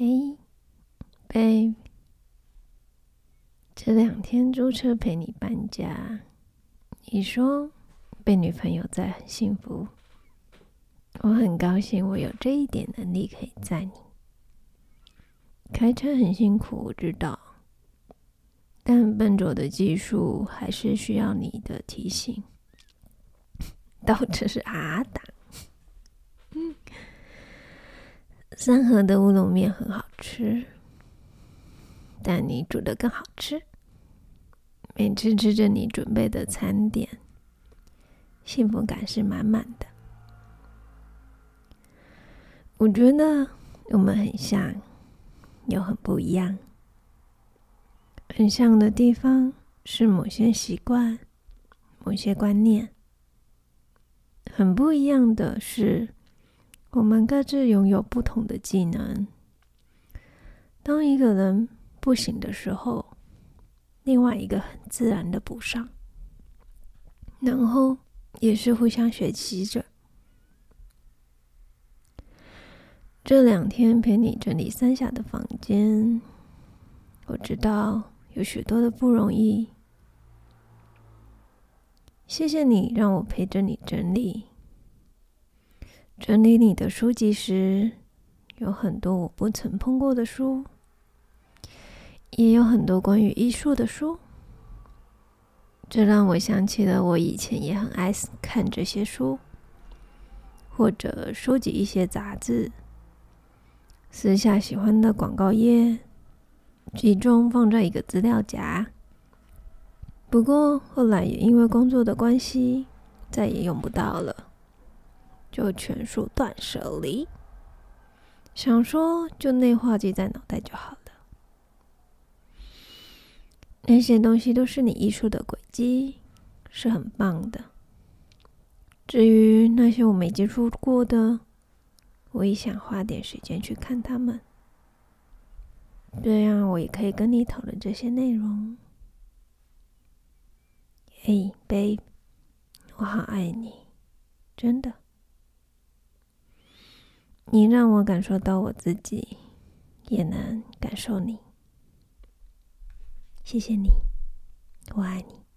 嘿，babe，这两天租车陪你搬家，你说被女朋友载很幸福，我很高兴我有这一点能力可以载你。开车很辛苦，我知道，但笨拙的技术还是需要你的提醒。倒车是啊打。三河的乌龙面很好吃，但你煮的更好吃。每次吃着你准备的餐点，幸福感是满满的。我觉得我们很像，又很不一样。很像的地方是某些习惯、某些观念；很不一样的是。我们各自拥有不同的技能。当一个人不行的时候，另外一个很自然的补上，然后也是互相学习着。这两天陪你整理三峡的房间，我知道有许多的不容易。谢谢你让我陪着你整理。整理你的书籍时，有很多我不曾碰过的书，也有很多关于艺术的书。这让我想起了我以前也很爱看这些书，或者收集一些杂志，私下喜欢的广告页，集中放在一个资料夹。不过后来也因为工作的关系，再也用不到了。就全数断舍离，想说就内化记在脑袋就好了。那些东西都是你艺术的轨迹，是很棒的。至于那些我没接触过的，我也想花点时间去看他们，这样我也可以跟你讨论这些内容。嘿，babe，我好爱你，真的。你让我感受到我自己，也能感受你。谢谢你，我爱你。